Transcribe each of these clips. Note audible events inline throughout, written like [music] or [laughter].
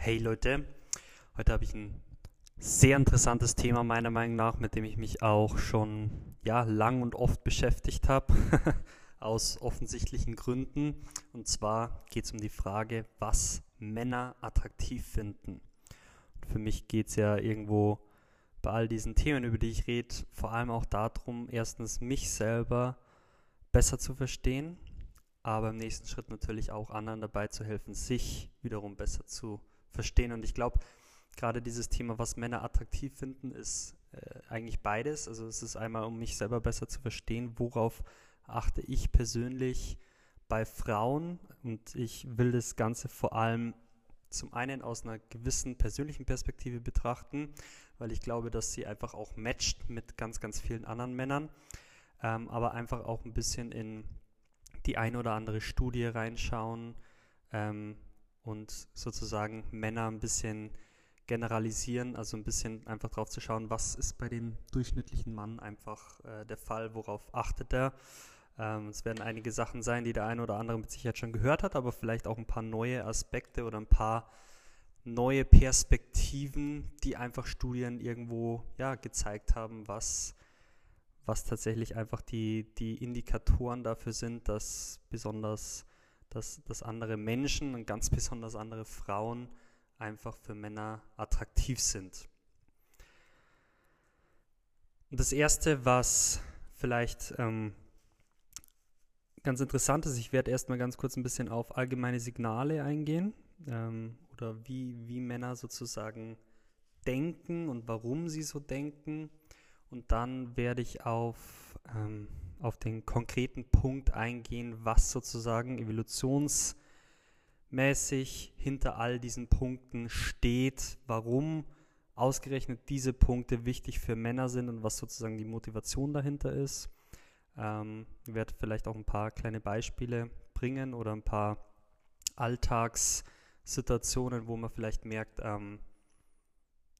Hey Leute, heute habe ich ein sehr interessantes Thema meiner Meinung nach, mit dem ich mich auch schon ja, lang und oft beschäftigt habe, [laughs] aus offensichtlichen Gründen. Und zwar geht es um die Frage, was Männer attraktiv finden. Und für mich geht es ja irgendwo bei all diesen Themen, über die ich rede, vor allem auch darum, erstens mich selber besser zu verstehen, aber im nächsten Schritt natürlich auch anderen dabei zu helfen, sich wiederum besser zu verstehen verstehen. Und ich glaube, gerade dieses Thema, was Männer attraktiv finden, ist äh, eigentlich beides. Also es ist einmal, um mich selber besser zu verstehen, worauf achte ich persönlich bei Frauen. Und ich will das Ganze vor allem zum einen aus einer gewissen persönlichen Perspektive betrachten, weil ich glaube, dass sie einfach auch matcht mit ganz, ganz vielen anderen Männern, ähm, aber einfach auch ein bisschen in die eine oder andere Studie reinschauen, ähm, und sozusagen Männer ein bisschen generalisieren, also ein bisschen einfach drauf zu schauen, was ist bei dem durchschnittlichen Mann einfach äh, der Fall, worauf achtet er. Ähm, es werden einige Sachen sein, die der eine oder andere mit Sicherheit schon gehört hat, aber vielleicht auch ein paar neue Aspekte oder ein paar neue Perspektiven, die einfach Studien irgendwo ja, gezeigt haben, was, was tatsächlich einfach die, die Indikatoren dafür sind, dass besonders dass, dass andere Menschen und ganz besonders andere Frauen einfach für Männer attraktiv sind. Und das Erste, was vielleicht ähm, ganz interessant ist, ich werde erstmal ganz kurz ein bisschen auf allgemeine Signale eingehen ähm, oder wie, wie Männer sozusagen denken und warum sie so denken. Und dann werde ich auf ähm, auf den konkreten Punkt eingehen, was sozusagen evolutionsmäßig hinter all diesen Punkten steht, warum ausgerechnet diese Punkte wichtig für Männer sind und was sozusagen die Motivation dahinter ist. Ähm, ich werde vielleicht auch ein paar kleine Beispiele bringen oder ein paar Alltagssituationen, wo man vielleicht merkt, ähm,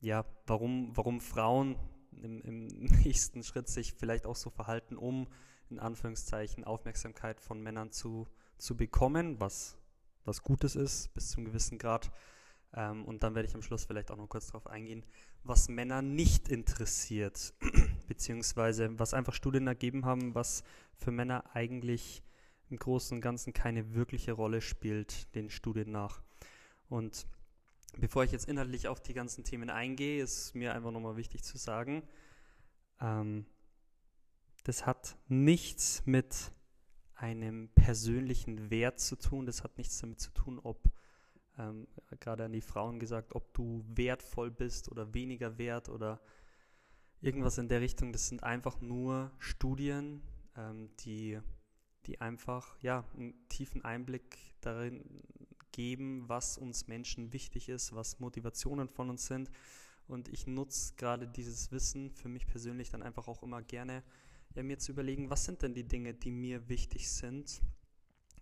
ja, warum, warum Frauen im, im [laughs] nächsten Schritt sich vielleicht auch so verhalten, um in Anführungszeichen Aufmerksamkeit von Männern zu, zu bekommen, was was Gutes ist, bis zu einem gewissen Grad. Ähm, und dann werde ich am Schluss vielleicht auch noch kurz darauf eingehen, was Männer nicht interessiert, [clears throat] beziehungsweise was einfach Studien ergeben haben, was für Männer eigentlich im Großen und Ganzen keine wirkliche Rolle spielt, den Studien nach. Und bevor ich jetzt inhaltlich auf die ganzen Themen eingehe, ist mir einfach nochmal wichtig zu sagen, ähm, das hat nichts mit einem persönlichen Wert zu tun, das hat nichts damit zu tun, ob, ähm, gerade an die Frauen gesagt, ob du wertvoll bist oder weniger wert oder irgendwas in der Richtung. Das sind einfach nur Studien, ähm, die, die einfach ja, einen tiefen Einblick darin geben, was uns Menschen wichtig ist, was Motivationen von uns sind. Und ich nutze gerade dieses Wissen für mich persönlich dann einfach auch immer gerne, ja, mir zu überlegen, was sind denn die Dinge, die mir wichtig sind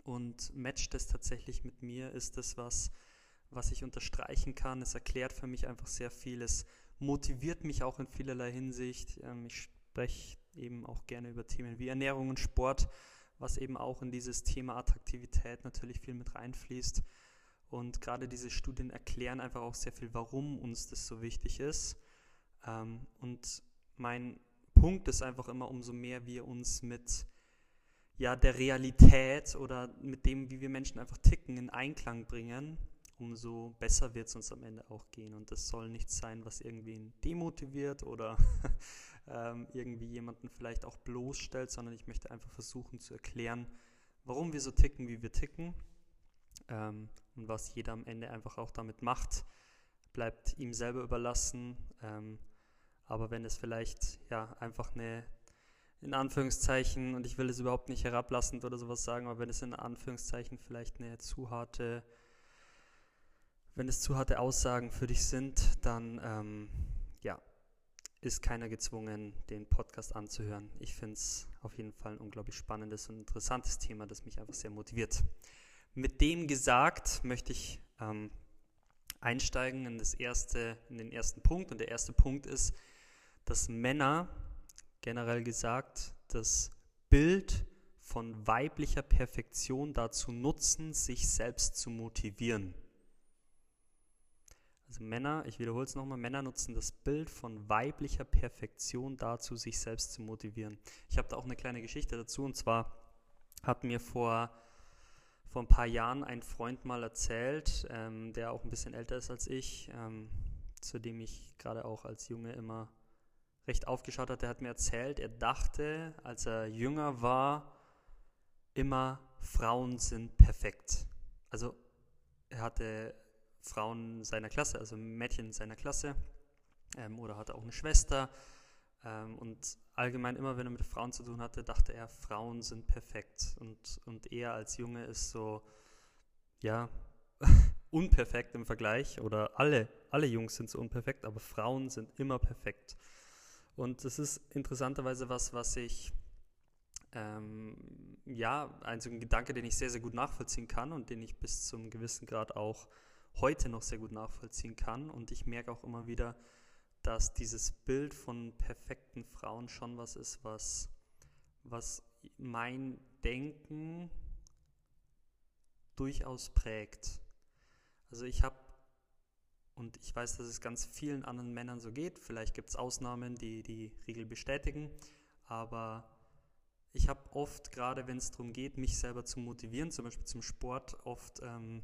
und matcht das tatsächlich mit mir? Ist das was, was ich unterstreichen kann? Es erklärt für mich einfach sehr viel. Es motiviert mich auch in vielerlei Hinsicht. Ähm, ich spreche eben auch gerne über Themen wie Ernährung und Sport, was eben auch in dieses Thema Attraktivität natürlich viel mit reinfließt. Und gerade diese Studien erklären einfach auch sehr viel, warum uns das so wichtig ist. Ähm, und mein Punkt ist einfach immer, umso mehr wir uns mit ja, der Realität oder mit dem, wie wir Menschen einfach ticken, in Einklang bringen, umso besser wird es uns am Ende auch gehen. Und das soll nichts sein, was irgendwie demotiviert oder [laughs] ähm, irgendwie jemanden vielleicht auch bloßstellt, sondern ich möchte einfach versuchen zu erklären, warum wir so ticken, wie wir ticken ähm, und was jeder am Ende einfach auch damit macht, bleibt ihm selber überlassen. Ähm, aber wenn es vielleicht ja einfach eine, in Anführungszeichen, und ich will es überhaupt nicht herablassend oder sowas sagen, aber wenn es in Anführungszeichen vielleicht eine zu harte, wenn es zu harte Aussagen für dich sind, dann ähm, ja, ist keiner gezwungen, den Podcast anzuhören. Ich finde es auf jeden Fall ein unglaublich spannendes und interessantes Thema, das mich einfach sehr motiviert. Mit dem gesagt möchte ich ähm, einsteigen in, das erste, in den ersten Punkt. Und der erste Punkt ist, dass Männer, generell gesagt, das Bild von weiblicher Perfektion dazu nutzen, sich selbst zu motivieren. Also Männer, ich wiederhole es nochmal, Männer nutzen das Bild von weiblicher Perfektion dazu, sich selbst zu motivieren. Ich habe da auch eine kleine Geschichte dazu und zwar hat mir vor, vor ein paar Jahren ein Freund mal erzählt, ähm, der auch ein bisschen älter ist als ich, ähm, zu dem ich gerade auch als Junge immer recht aufgeschaut hat. Der hat mir erzählt, er dachte, als er jünger war, immer Frauen sind perfekt. Also er hatte Frauen seiner Klasse, also Mädchen seiner Klasse ähm, oder hatte auch eine Schwester. Ähm, und allgemein immer, wenn er mit Frauen zu tun hatte, dachte er, Frauen sind perfekt. Und, und er als Junge ist so, ja, [laughs] unperfekt im Vergleich. Oder alle, alle Jungs sind so unperfekt, aber Frauen sind immer perfekt. Und das ist interessanterweise was, was ich ähm, ja, ein, so ein Gedanke, den ich sehr, sehr gut nachvollziehen kann und den ich bis zum gewissen Grad auch heute noch sehr gut nachvollziehen kann. Und ich merke auch immer wieder, dass dieses Bild von perfekten Frauen schon was ist, was, was mein Denken durchaus prägt. Also ich habe, und ich weiß, dass es ganz vielen anderen Männern so geht, vielleicht gibt es Ausnahmen, die die Regel bestätigen, aber ich habe oft, gerade wenn es darum geht, mich selber zu motivieren, zum Beispiel zum Sport, oft, ähm,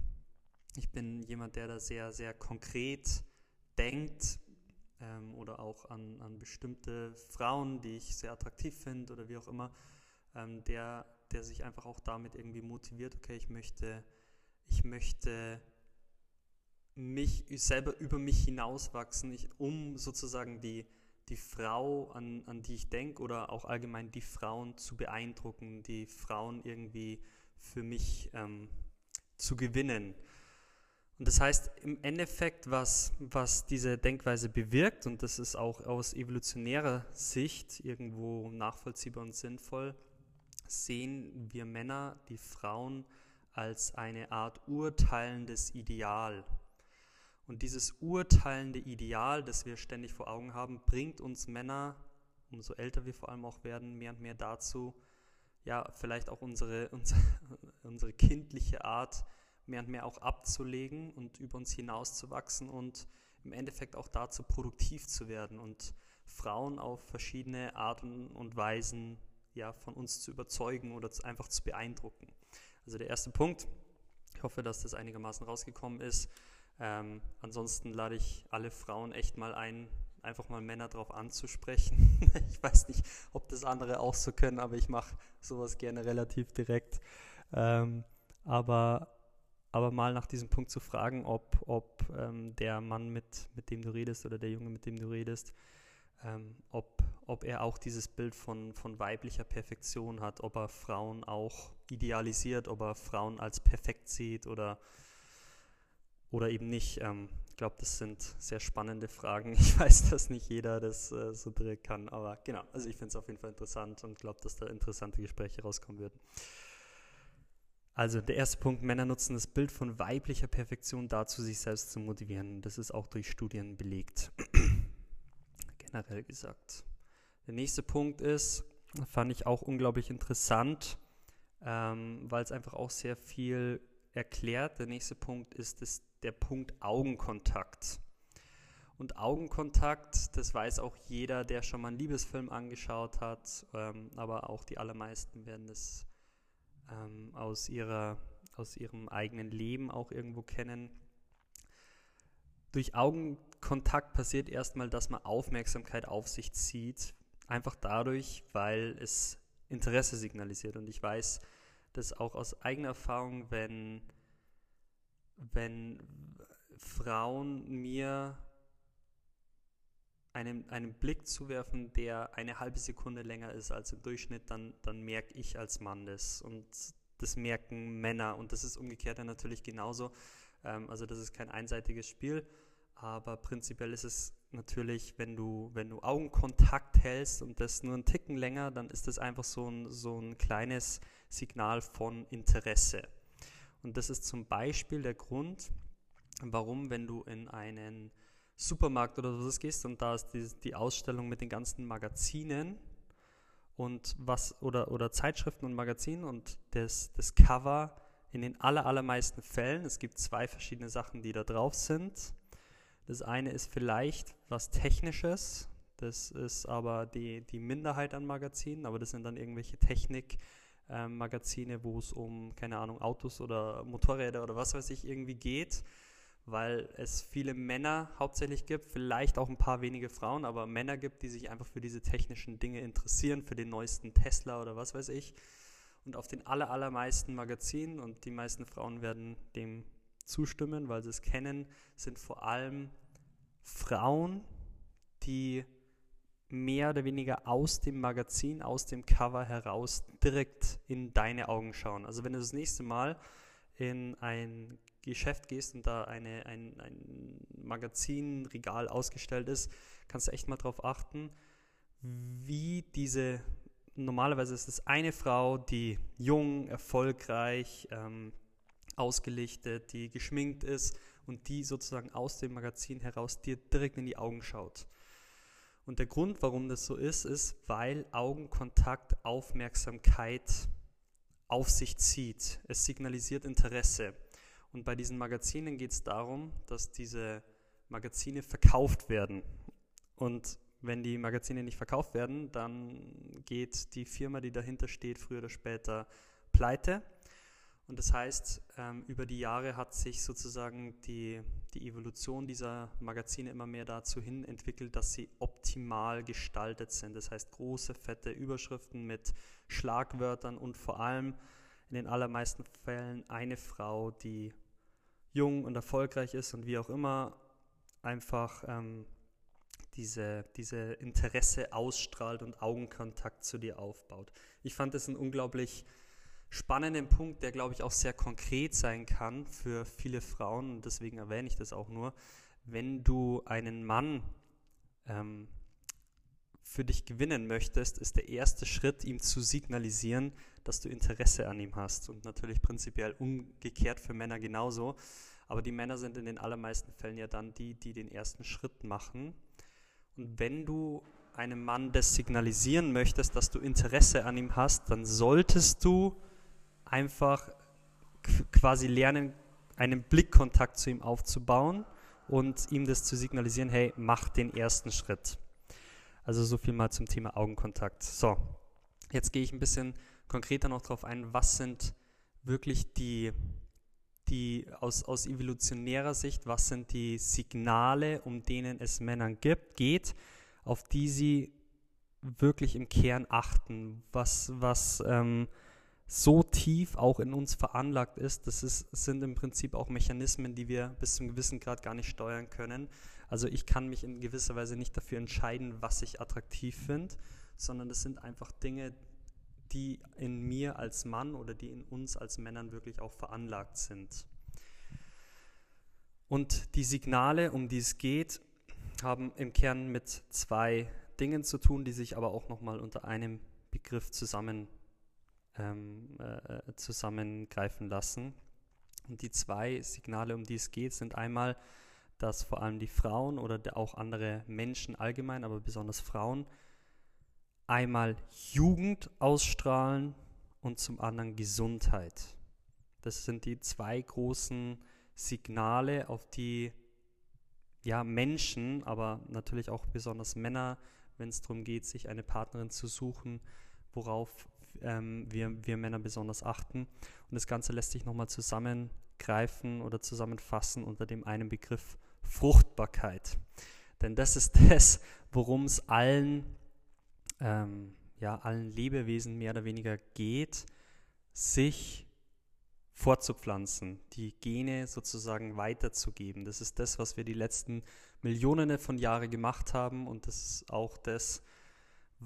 ich bin jemand, der da sehr, sehr konkret denkt ähm, oder auch an, an bestimmte Frauen, die ich sehr attraktiv finde oder wie auch immer, ähm, der, der sich einfach auch damit irgendwie motiviert, okay, ich möchte, ich möchte mich selber über mich hinauswachsen, ich, um sozusagen die, die Frau, an, an die ich denke, oder auch allgemein die Frauen zu beeindrucken, die Frauen irgendwie für mich ähm, zu gewinnen. Und das heißt im Endeffekt, was, was diese Denkweise bewirkt, und das ist auch aus evolutionärer Sicht irgendwo nachvollziehbar und sinnvoll, sehen wir Männer die Frauen als eine Art urteilendes Ideal. Und dieses urteilende Ideal, das wir ständig vor Augen haben, bringt uns Männer, umso älter wir vor allem auch werden, mehr und mehr dazu, ja, vielleicht auch unsere, [laughs] unsere, unsere kindliche Art mehr und mehr auch abzulegen und über uns hinauszuwachsen und im Endeffekt auch dazu produktiv zu werden und Frauen auf verschiedene Arten und Weisen ja, von uns zu überzeugen oder einfach zu beeindrucken. Also der erste Punkt, ich hoffe, dass das einigermaßen rausgekommen ist, ähm, ansonsten lade ich alle Frauen echt mal ein, einfach mal Männer darauf anzusprechen. [laughs] ich weiß nicht, ob das andere auch so können, aber ich mache sowas gerne relativ direkt. Ähm, aber, aber mal nach diesem Punkt zu fragen, ob, ob ähm, der Mann, mit, mit dem du redest oder der Junge, mit dem du redest, ähm, ob, ob er auch dieses Bild von, von weiblicher Perfektion hat, ob er Frauen auch idealisiert, ob er Frauen als perfekt sieht oder oder eben nicht? Ähm, ich glaube, das sind sehr spannende Fragen. [laughs] Ich weiß, dass nicht jeder das äh, so direkt kann, aber genau, also ich finde es auf jeden Fall interessant und glaube, dass da interessante Gespräche rauskommen würden. Also der erste Punkt, Männer nutzen das Bild von weiblicher Perfektion dazu, sich selbst zu motivieren. Das ist auch durch Studien belegt. [clears throat] Generell gesagt. Der nächste Punkt ist, fand ich auch unglaublich interessant, ähm, weil es einfach auch sehr viel erklärt. Der nächste Punkt ist das der Punkt Augenkontakt. Und Augenkontakt, das weiß auch jeder, der schon mal einen Liebesfilm angeschaut hat, ähm, aber auch die allermeisten werden es ähm, aus, ihrer, aus ihrem eigenen Leben auch irgendwo kennen. Durch Augenkontakt passiert erstmal, dass man Aufmerksamkeit auf sich zieht, einfach dadurch, weil es Interesse signalisiert. Und ich weiß das auch aus eigener Erfahrung, wenn wenn Frauen mir einen, einen Blick zuwerfen, der eine halbe Sekunde länger ist als im Durchschnitt, dann, dann merke ich als Mann das. Und das merken Männer. Und das ist umgekehrt dann natürlich genauso. Ähm, also das ist kein einseitiges Spiel. Aber prinzipiell ist es natürlich, wenn du, wenn du Augenkontakt hältst und das nur einen Ticken länger, dann ist das einfach so ein, so ein kleines Signal von Interesse. Und das ist zum Beispiel der Grund, warum, wenn du in einen Supermarkt oder sowas gehst und da ist die, die Ausstellung mit den ganzen Magazinen und was oder, oder Zeitschriften und Magazinen und das, das Cover in den aller, allermeisten Fällen, es gibt zwei verschiedene Sachen, die da drauf sind. Das eine ist vielleicht was Technisches, das ist aber die, die Minderheit an Magazinen, aber das sind dann irgendwelche Technikmagazine, ähm, wo es um, keine Ahnung, Autos oder Motorräder oder was weiß ich irgendwie geht, weil es viele Männer hauptsächlich gibt, vielleicht auch ein paar wenige Frauen, aber Männer gibt, die sich einfach für diese technischen Dinge interessieren, für den neuesten Tesla oder was weiß ich. Und auf den aller, allermeisten Magazinen, und die meisten Frauen werden dem zustimmen, weil sie es kennen, sind vor allem Frauen, die mehr oder weniger aus dem Magazin, aus dem Cover heraus direkt in deine Augen schauen. Also wenn du das nächste Mal in ein Geschäft gehst und da eine, ein, ein Magazinregal ausgestellt ist, kannst du echt mal darauf achten, wie diese, normalerweise ist es eine Frau, die jung, erfolgreich, ähm, ausgelichtet, die geschminkt ist und die sozusagen aus dem Magazin heraus dir direkt in die Augen schaut. Und der Grund, warum das so ist, ist, weil Augenkontakt Aufmerksamkeit auf sich zieht. Es signalisiert Interesse. Und bei diesen Magazinen geht es darum, dass diese Magazine verkauft werden. Und wenn die Magazine nicht verkauft werden, dann geht die Firma, die dahinter steht, früher oder später pleite. Und das heißt, ähm, über die Jahre hat sich sozusagen die, die Evolution dieser Magazine immer mehr dazu hin entwickelt, dass sie optimal gestaltet sind. Das heißt, große, fette Überschriften mit Schlagwörtern und vor allem in den allermeisten Fällen eine Frau, die jung und erfolgreich ist und wie auch immer einfach ähm, diese, diese Interesse ausstrahlt und Augenkontakt zu dir aufbaut. Ich fand das ein unglaublich spannenden Punkt, der, glaube ich, auch sehr konkret sein kann für viele Frauen. Und deswegen erwähne ich das auch nur. Wenn du einen Mann ähm, für dich gewinnen möchtest, ist der erste Schritt, ihm zu signalisieren, dass du Interesse an ihm hast. Und natürlich prinzipiell umgekehrt für Männer genauso. Aber die Männer sind in den allermeisten Fällen ja dann die, die den ersten Schritt machen. Und wenn du einem Mann das signalisieren möchtest, dass du Interesse an ihm hast, dann solltest du einfach quasi lernen, einen Blickkontakt zu ihm aufzubauen und ihm das zu signalisieren, hey, mach den ersten Schritt. Also so viel mal zum Thema Augenkontakt. So, jetzt gehe ich ein bisschen konkreter noch darauf ein, was sind wirklich die, die aus, aus evolutionärer Sicht, was sind die Signale, um denen es Männern gibt, geht, auf die sie wirklich im Kern achten, was, was ähm, so tief auch in uns veranlagt ist, das ist, sind im Prinzip auch Mechanismen, die wir bis zum gewissen Grad gar nicht steuern können. Also ich kann mich in gewisser Weise nicht dafür entscheiden, was ich attraktiv finde, sondern das sind einfach Dinge, die in mir als Mann oder die in uns als Männern wirklich auch veranlagt sind. Und die Signale, um die es geht, haben im Kern mit zwei Dingen zu tun, die sich aber auch nochmal unter einem Begriff zusammen ähm, äh, zusammengreifen lassen. Und die zwei Signale, um die es geht, sind einmal, dass vor allem die Frauen oder auch andere Menschen allgemein, aber besonders Frauen, einmal Jugend ausstrahlen und zum anderen Gesundheit. Das sind die zwei großen Signale, auf die ja, Menschen, aber natürlich auch besonders Männer, wenn es darum geht, sich eine Partnerin zu suchen, worauf ähm, wir, wir Männer besonders achten. Und das Ganze lässt sich nochmal zusammengreifen oder zusammenfassen unter dem einen Begriff Fruchtbarkeit. Denn das ist [laughs] das, worum es allen, ähm, ja, allen Lebewesen mehr oder weniger geht, sich fortzupflanzen, die Gene sozusagen weiterzugeben. Das ist das, was wir die letzten Millionen von Jahren gemacht haben und das ist auch das,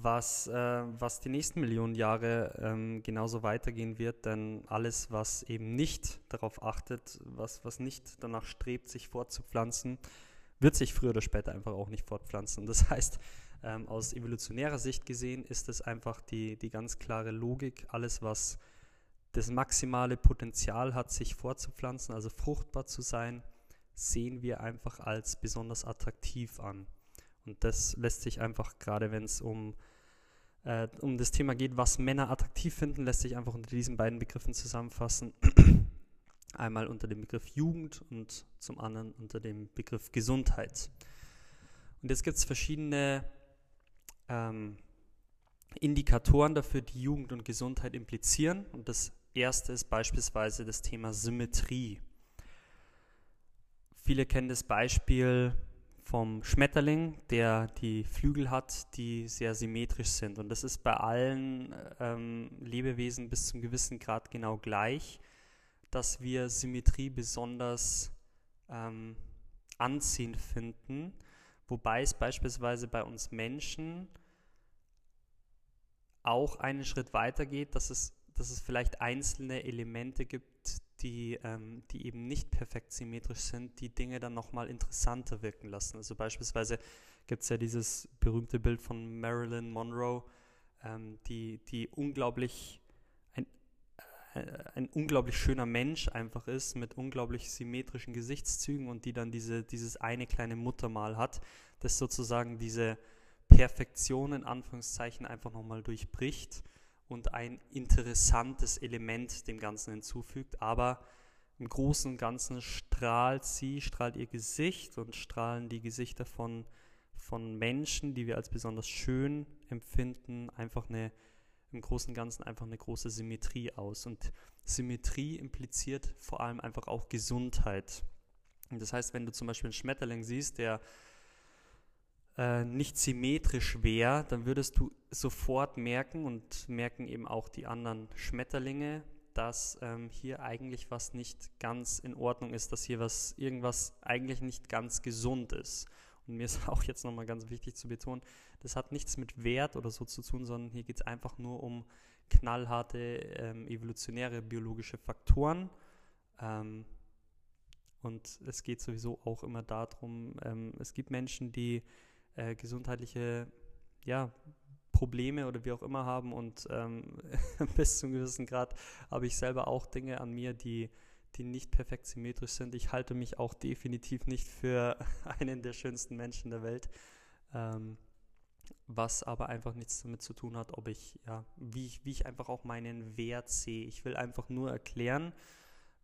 was, äh, was die nächsten Millionen Jahre ähm, genauso weitergehen wird, denn alles, was eben nicht darauf achtet, was, was nicht danach strebt, sich fortzupflanzen, wird sich früher oder später einfach auch nicht fortpflanzen. Das heißt, ähm, aus evolutionärer Sicht gesehen ist es einfach die, die ganz klare Logik, alles, was das maximale Potenzial hat, sich fortzupflanzen, also fruchtbar zu sein, sehen wir einfach als besonders attraktiv an. Und das lässt sich einfach, gerade wenn es um, äh, um das Thema geht, was Männer attraktiv finden, lässt sich einfach unter diesen beiden Begriffen zusammenfassen. [clears throat] Einmal unter dem Begriff Jugend und zum anderen unter dem Begriff Gesundheit. Und jetzt gibt es verschiedene ähm, Indikatoren dafür, die Jugend und Gesundheit implizieren. Und das erste ist beispielsweise das Thema Symmetrie. Viele kennen das Beispiel vom Schmetterling, der die Flügel hat, die sehr symmetrisch sind. Und das ist bei allen ähm, Lebewesen bis zum gewissen Grad genau gleich, dass wir Symmetrie besonders ähm, anziehend finden, wobei es beispielsweise bei uns Menschen auch einen Schritt weiter geht, dass es, dass es vielleicht einzelne Elemente gibt, die, ähm, die eben nicht perfekt symmetrisch sind, die Dinge dann nochmal interessanter wirken lassen. Also beispielsweise gibt es ja dieses berühmte Bild von Marilyn Monroe, ähm, die, die unglaublich ein, äh, ein unglaublich schöner Mensch einfach ist, mit unglaublich symmetrischen Gesichtszügen und die dann diese, dieses eine kleine Muttermal hat, das sozusagen diese Perfektion in Anführungszeichen einfach nochmal durchbricht und ein interessantes Element dem Ganzen hinzufügt. Aber im Großen und Ganzen strahlt sie, strahlt ihr Gesicht und strahlen die Gesichter von, von Menschen, die wir als besonders schön empfinden, einfach eine, im Großen und Ganzen einfach eine große Symmetrie aus. Und Symmetrie impliziert vor allem einfach auch Gesundheit. Und das heißt, wenn du zum Beispiel einen Schmetterling siehst, der äh, nicht symmetrisch wäre, dann würdest du sofort merken und merken eben auch die anderen Schmetterlinge, dass ähm, hier eigentlich was nicht ganz in Ordnung ist, dass hier was irgendwas eigentlich nicht ganz gesund ist. Und mir ist [laughs] auch jetzt nochmal ganz wichtig zu betonen, das hat nichts mit Wert oder so zu tun, sondern hier geht es einfach nur um knallharte ähm, evolutionäre biologische Faktoren. Ähm, und es geht sowieso auch immer darum, ähm, es gibt Menschen, die äh, gesundheitliche ja, Probleme oder wie auch immer haben und ähm, [laughs] bis zu einem gewissen Grad habe ich selber auch Dinge an mir, die, die nicht perfekt symmetrisch sind. Ich halte mich auch definitiv nicht für [laughs] einen der schönsten Menschen der Welt, ähm, was aber einfach nichts damit zu tun hat, ob ich, ja, wie ich, wie ich einfach auch meinen Wert sehe. Ich will einfach nur erklären,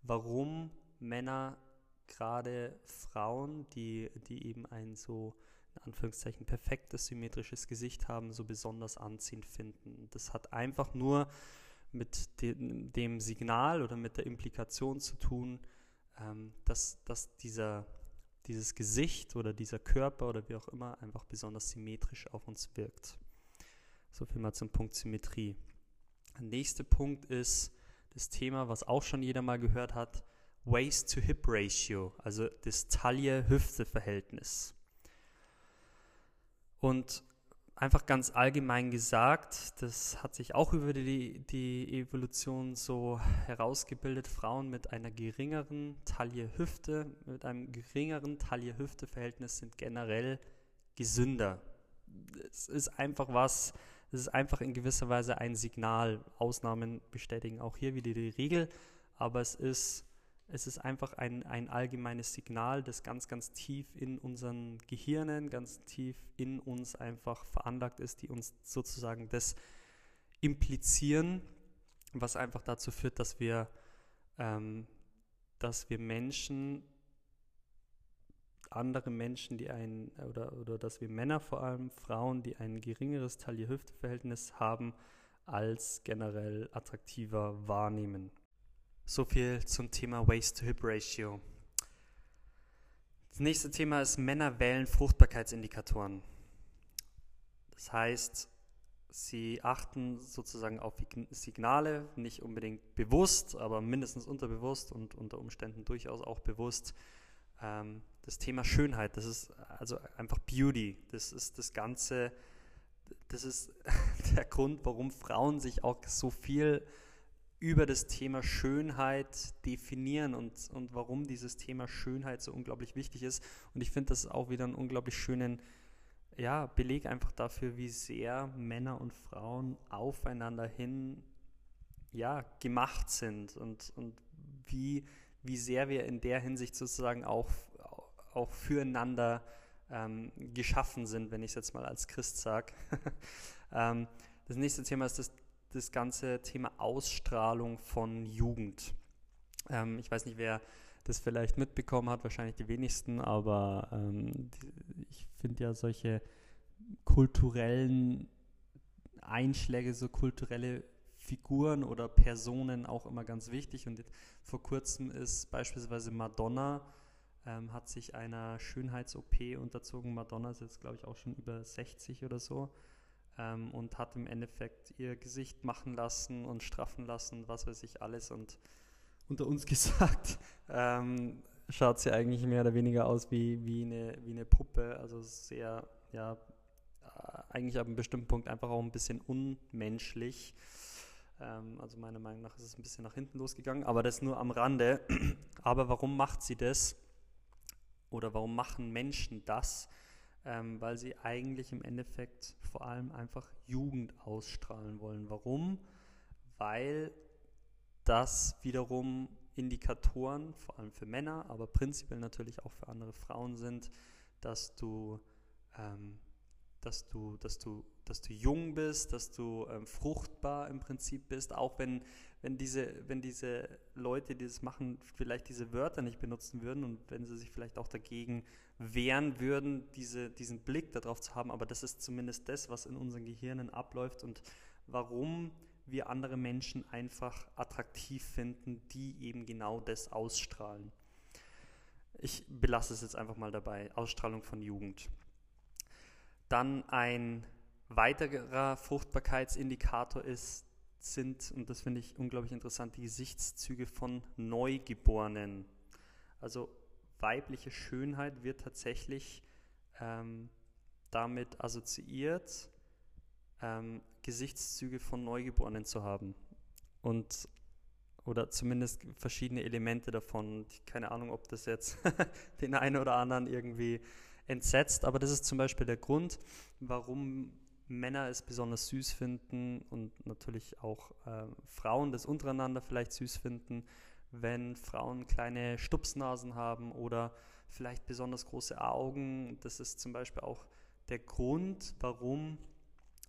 warum Männer, gerade Frauen, die, die eben ein so in Anführungszeichen perfektes symmetrisches Gesicht haben, so besonders anziehend finden. Das hat einfach nur mit de dem Signal oder mit der Implikation zu tun, ähm, dass, dass dieser, dieses Gesicht oder dieser Körper oder wie auch immer einfach besonders symmetrisch auf uns wirkt. So viel mal zum Punkt Symmetrie. Der nächste Punkt ist das Thema, was auch schon jeder mal gehört hat, Waist-to-Hip-Ratio, also das Taille-Hüfte-Verhältnis. Und einfach ganz allgemein gesagt, das hat sich auch über die, die Evolution so herausgebildet, Frauen mit einer geringeren Taille-Hüfte, mit einem geringeren Taille-Hüfte-Verhältnis sind generell gesünder. Es ist einfach was, es ist einfach in gewisser Weise ein Signal. Ausnahmen bestätigen auch hier wieder die Regel, aber es ist es ist einfach ein, ein allgemeines Signal, das ganz, ganz tief in unseren Gehirnen, ganz tief in uns einfach veranlagt ist, die uns sozusagen das implizieren, was einfach dazu führt, dass wir, ähm, dass wir Menschen, andere Menschen, die ein, oder, oder dass wir Männer vor allem, Frauen, die ein geringeres Taille-Hüfte-Verhältnis haben, als generell attraktiver wahrnehmen. So viel zum Thema Waist-to-Hip-Ratio. Das nächste Thema ist Männer wählen Fruchtbarkeitsindikatoren. Das heißt, sie achten sozusagen auf Signale, nicht unbedingt bewusst, aber mindestens unterbewusst und unter Umständen durchaus auch bewusst. Ähm, das Thema Schönheit, das ist also einfach Beauty, das ist das Ganze, das ist [laughs] der Grund, warum Frauen sich auch so viel über das Thema Schönheit definieren und, und warum dieses Thema Schönheit so unglaublich wichtig ist. Und ich finde das auch wieder einen unglaublich schönen ja, Beleg einfach dafür, wie sehr Männer und Frauen aufeinander hin ja, gemacht sind und, und wie, wie sehr wir in der Hinsicht sozusagen auch, auch füreinander ähm, geschaffen sind, wenn ich es jetzt mal als Christ sage. [laughs] ähm, das nächste Thema ist das das ganze Thema Ausstrahlung von Jugend. Ähm, ich weiß nicht, wer das vielleicht mitbekommen hat, wahrscheinlich die wenigsten, aber ähm, die, ich finde ja solche kulturellen Einschläge, so kulturelle Figuren oder Personen auch immer ganz wichtig. Und vor kurzem ist beispielsweise Madonna, ähm, hat sich einer Schönheits-OP unterzogen. Madonna ist jetzt, glaube ich, auch schon über 60 oder so. Ähm, und hat im Endeffekt ihr Gesicht machen lassen und straffen lassen, was weiß ich alles. Und unter uns [laughs] gesagt, ähm, schaut sie eigentlich mehr oder weniger aus wie, wie, eine, wie eine Puppe. Also sehr, ja, eigentlich ab einem bestimmten Punkt einfach auch ein bisschen unmenschlich. Ähm, also meiner Meinung nach ist es ein bisschen nach hinten losgegangen, aber das nur am Rande. [clears throat] aber warum macht sie das? Oder warum machen Menschen das? Ähm, weil sie eigentlich im Endeffekt vor allem einfach Jugend ausstrahlen wollen. Warum? Weil das wiederum Indikatoren, vor allem für Männer, aber prinzipiell natürlich auch für andere Frauen sind, dass du ähm, dass du, dass du, dass du jung bist, dass du ähm, fruchtbar im Prinzip bist, auch wenn, wenn, diese, wenn diese Leute, die das machen, vielleicht diese Wörter nicht benutzen würden und wenn sie sich vielleicht auch dagegen wehren würden, diese, diesen Blick darauf zu haben, aber das ist zumindest das, was in unseren Gehirnen abläuft und warum wir andere Menschen einfach attraktiv finden, die eben genau das ausstrahlen. Ich belasse es jetzt einfach mal dabei, Ausstrahlung von Jugend. Dann ein weiterer Fruchtbarkeitsindikator ist, sind, und das finde ich unglaublich interessant, die Gesichtszüge von Neugeborenen. Also weibliche Schönheit wird tatsächlich ähm, damit assoziiert, ähm, Gesichtszüge von Neugeborenen zu haben. Und oder zumindest verschiedene Elemente davon. Keine Ahnung, ob das jetzt [laughs] den einen oder anderen irgendwie entsetzt, aber das ist zum Beispiel der Grund, warum Männer es besonders süß finden und natürlich auch äh, Frauen das untereinander vielleicht süß finden, wenn Frauen kleine Stupsnasen haben oder vielleicht besonders große Augen. Das ist zum Beispiel auch der Grund, warum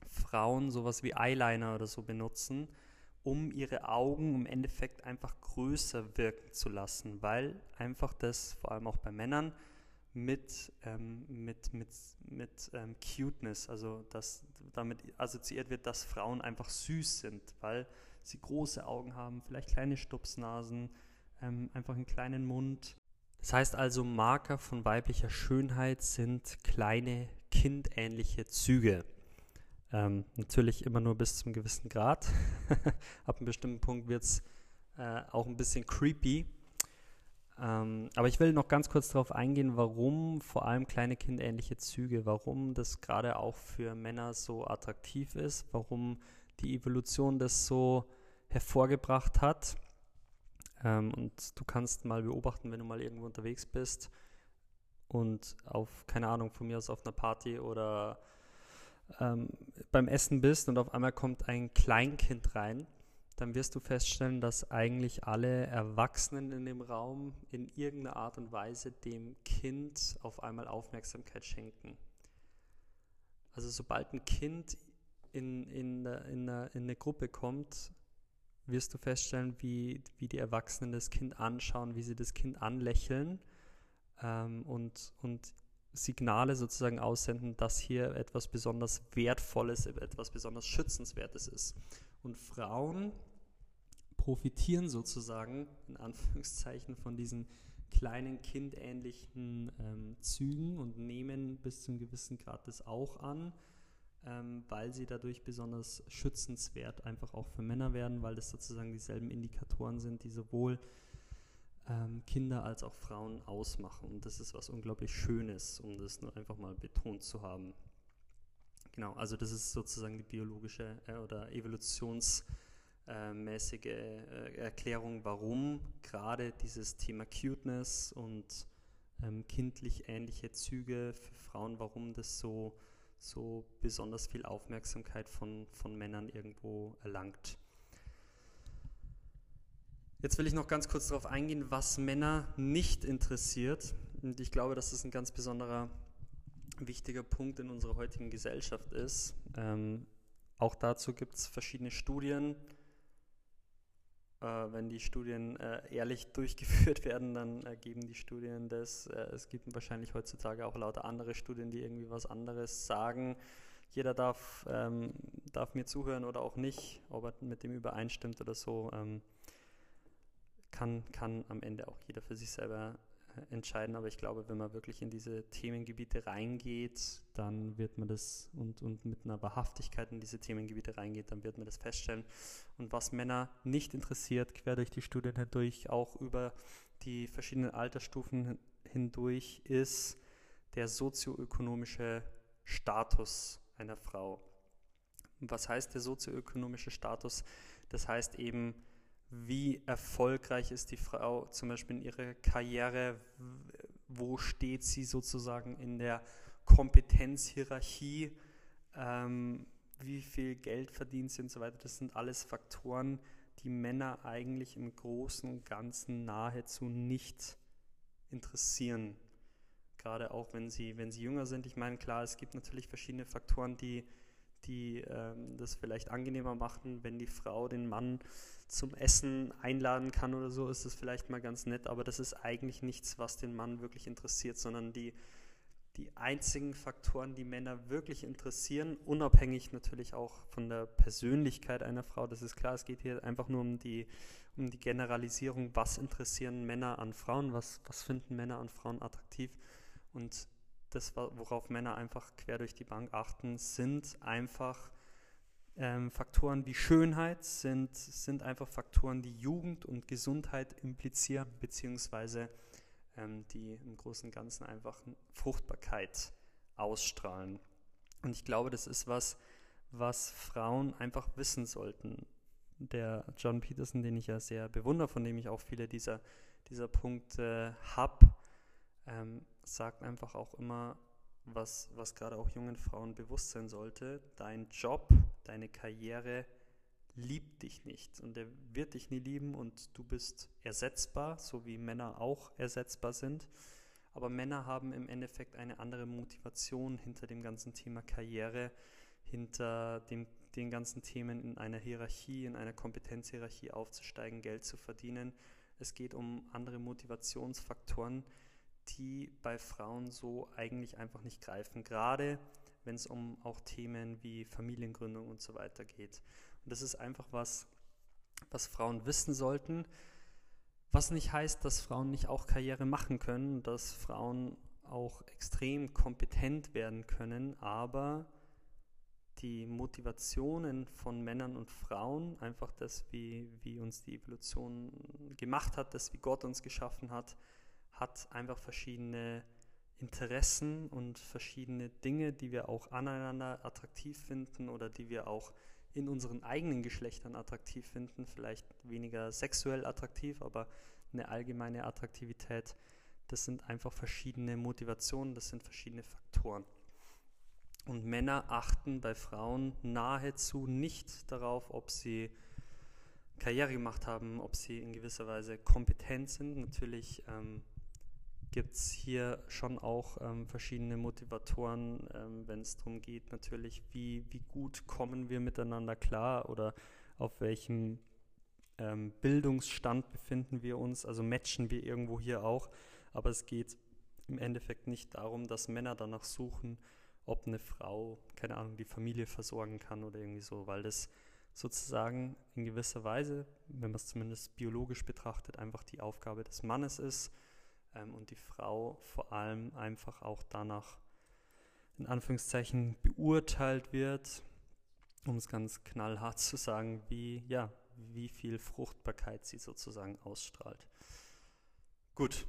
Frauen sowas wie Eyeliner oder so benutzen, um ihre Augen im Endeffekt einfach größer wirken zu lassen, weil einfach das vor allem auch bei Männern mit, ähm, mit, mit, mit ähm, Cuteness, also dass damit assoziiert wird, dass Frauen einfach süß sind, weil sie große Augen haben, vielleicht kleine Stupsnasen, ähm, einfach einen kleinen Mund. Das heißt also, Marker von weiblicher Schönheit sind kleine kindähnliche Züge. Ähm, natürlich immer nur bis zum gewissen Grad. [laughs] Ab einem bestimmten Punkt wird es äh, auch ein bisschen creepy, ähm, aber ich will noch ganz kurz darauf eingehen, warum vor allem kleine kindähnliche Züge, warum das gerade auch für Männer so attraktiv ist, warum die Evolution das so hervorgebracht hat. Ähm, und du kannst mal beobachten, wenn du mal irgendwo unterwegs bist und auf, keine Ahnung, von mir aus auf einer Party oder ähm, beim Essen bist und auf einmal kommt ein Kleinkind rein dann wirst du feststellen, dass eigentlich alle Erwachsenen in dem Raum in irgendeiner Art und Weise dem Kind auf einmal Aufmerksamkeit schenken. Also sobald ein Kind in, in, in, eine, in eine Gruppe kommt, wirst du feststellen, wie, wie die Erwachsenen das Kind anschauen, wie sie das Kind anlächeln ähm, und, und Signale sozusagen aussenden, dass hier etwas besonders Wertvolles, etwas besonders Schützenswertes ist. Und Frauen profitieren sozusagen, in Anführungszeichen, von diesen kleinen kindähnlichen ähm, Zügen und nehmen bis zu einem gewissen Grad das auch an, ähm, weil sie dadurch besonders schützenswert einfach auch für Männer werden, weil das sozusagen dieselben Indikatoren sind, die sowohl ähm, Kinder als auch Frauen ausmachen. Und das ist was unglaublich Schönes, um das nur einfach mal betont zu haben. Genau, also das ist sozusagen die biologische äh, oder evolutionsmäßige äh, Erklärung, warum gerade dieses Thema Cuteness und ähm, kindlich ähnliche Züge für Frauen, warum das so, so besonders viel Aufmerksamkeit von, von Männern irgendwo erlangt. Jetzt will ich noch ganz kurz darauf eingehen, was Männer nicht interessiert. Und ich glaube, das ist ein ganz besonderer wichtiger Punkt in unserer heutigen Gesellschaft ist. Ähm, auch dazu gibt es verschiedene Studien. äh, wenn die Studien äh, ehrlich [laughs] durchgeführt werden, dann ergeben die Studien das. Äh, es gibt wahrscheinlich heutzutage auch lauter andere Studien, die irgendwie was anderes sagen. Jeder darf, ähm, darf mir zuhören oder auch nicht, ob er mit dem übereinstimmt oder so. Ähm, kann, kann am Ende auch jeder für sich selber entscheiden, aber ich glaube, wenn man wirklich in diese Themengebiete reingeht, dann wird man das und, und mit einer Wahrhaftigkeit in diese Themengebiete reingeht, dann wird man das feststellen. Und was Männer nicht interessiert, quer durch die Studien hindurch, auch über die verschiedenen Altersstufen hindurch, ist der sozioökonomische Status einer Frau. Was heißt der sozioökonomische Status? Das heißt eben, wie erfolgreich ist die Frau zum Beispiel in ihrer Karriere, wo steht sie sozusagen in der Kompetenzhierarchie, ähm, wie viel Geld verdient sie und so weiter. Das sind alles Faktoren, die Männer eigentlich im Großen und Ganzen nahezu nicht interessieren. Gerade auch wenn sie, wenn sie jünger sind. Ich meine, klar, es gibt natürlich verschiedene Faktoren, die, die ähm, das vielleicht angenehmer machen, wenn die Frau den Mann zum Essen einladen kann oder so, ist das vielleicht mal ganz nett, aber das ist eigentlich nichts, was den Mann wirklich interessiert, sondern die, die einzigen Faktoren, die Männer wirklich interessieren, unabhängig natürlich auch von der Persönlichkeit einer Frau, das ist klar, es geht hier einfach nur um die, um die Generalisierung, was interessieren Männer an Frauen, was, was finden Männer an Frauen attraktiv. Und das, worauf Männer einfach quer durch die Bank achten, sind einfach ähm, Faktoren wie Schönheit sind, sind einfach Faktoren, die Jugend und Gesundheit implizieren, beziehungsweise ähm, die im Großen und Ganzen einfach Fruchtbarkeit ausstrahlen. Und ich glaube, das ist was, was Frauen einfach wissen sollten. Der John Peterson, den ich ja sehr bewundere, von dem ich auch viele dieser, dieser Punkte habe, ähm, sagt einfach auch immer, was, was gerade auch jungen Frauen bewusst sein sollte, dein Job, deine Karriere liebt dich nicht und er wird dich nie lieben und du bist ersetzbar, so wie Männer auch ersetzbar sind. Aber Männer haben im Endeffekt eine andere Motivation hinter dem ganzen Thema Karriere, hinter dem, den ganzen Themen in einer Hierarchie, in einer Kompetenzhierarchie aufzusteigen, Geld zu verdienen. Es geht um andere Motivationsfaktoren, die bei Frauen so eigentlich einfach nicht greifen, gerade wenn es um auch Themen wie Familiengründung und so weiter geht. Und das ist einfach was, was Frauen wissen sollten, was nicht heißt, dass Frauen nicht auch Karriere machen können, dass Frauen auch extrem kompetent werden können, aber die Motivationen von Männern und Frauen, einfach das, wie, wie uns die Evolution gemacht hat, das, wie Gott uns geschaffen hat, hat einfach verschiedene Interessen und verschiedene Dinge, die wir auch aneinander attraktiv finden oder die wir auch in unseren eigenen Geschlechtern attraktiv finden, vielleicht weniger sexuell attraktiv, aber eine allgemeine Attraktivität. Das sind einfach verschiedene Motivationen, das sind verschiedene Faktoren. Und Männer achten bei Frauen nahezu nicht darauf, ob sie Karriere gemacht haben, ob sie in gewisser Weise kompetent sind. Natürlich ähm, gibt es hier schon auch ähm, verschiedene Motivatoren, ähm, wenn es darum geht, natürlich, wie, wie gut kommen wir miteinander klar oder auf welchem ähm, Bildungsstand befinden wir uns, also matchen wir irgendwo hier auch. Aber es geht im Endeffekt nicht darum, dass Männer danach suchen, ob eine Frau, keine Ahnung, die Familie versorgen kann oder irgendwie so, weil das sozusagen in gewisser Weise, wenn man es zumindest biologisch betrachtet, einfach die Aufgabe des Mannes ist ähm, und die Frau vor allem einfach auch danach in Anführungszeichen beurteilt wird, um es ganz knallhart zu sagen, wie, ja, wie viel Fruchtbarkeit sie sozusagen ausstrahlt. Gut,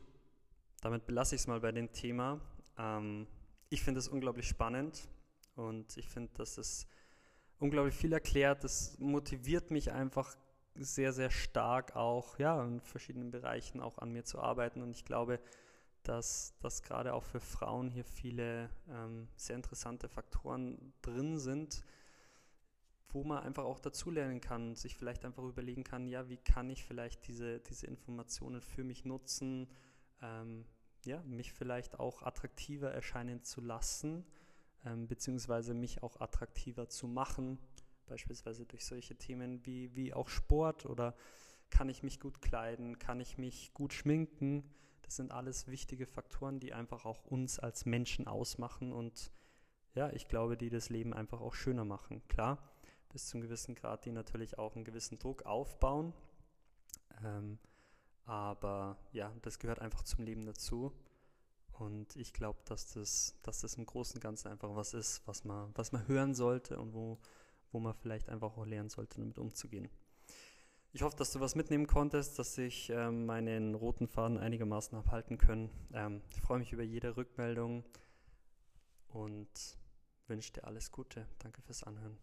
damit belasse ich es mal bei dem Thema. Ähm, ich finde es unglaublich spannend und ich finde, dass es unglaublich viel erklärt. Das motiviert mich einfach sehr, sehr stark auch ja, in verschiedenen Bereichen auch an mir zu arbeiten. Und ich glaube, dass, dass gerade auch für Frauen hier viele ähm, sehr interessante Faktoren drin sind, wo man einfach auch dazulernen kann und sich vielleicht einfach überlegen kann, ja, wie kann ich vielleicht diese, diese Informationen für mich nutzen, ähm, ja, mich vielleicht auch attraktiver erscheinen zu lassen, ähm, beziehungsweise mich auch attraktiver zu machen beispielsweise durch solche Themen wie, wie auch Sport oder kann ich mich gut kleiden, kann ich mich gut schminken. Das sind alles wichtige Faktoren, die einfach auch uns als Menschen ausmachen und ja, ich glaube, die das Leben einfach auch schöner machen. Klar, bis zu einem gewissen Grad, die natürlich auch einen gewissen Druck aufbauen. Ähm, aber ja, das gehört einfach zum Leben dazu. Und ich glaube, dass das, dass das im Großen und Ganzen einfach was ist, was man, was man hören sollte und wo, wo man vielleicht einfach auch lernen sollte, damit umzugehen. Ich hoffe, dass du was mitnehmen konntest, dass ich ähm, meinen roten Faden einigermaßen abhalten können. Ähm, ich freue mich über jede Rückmeldung und wünsche dir alles Gute. Danke fürs Anhören.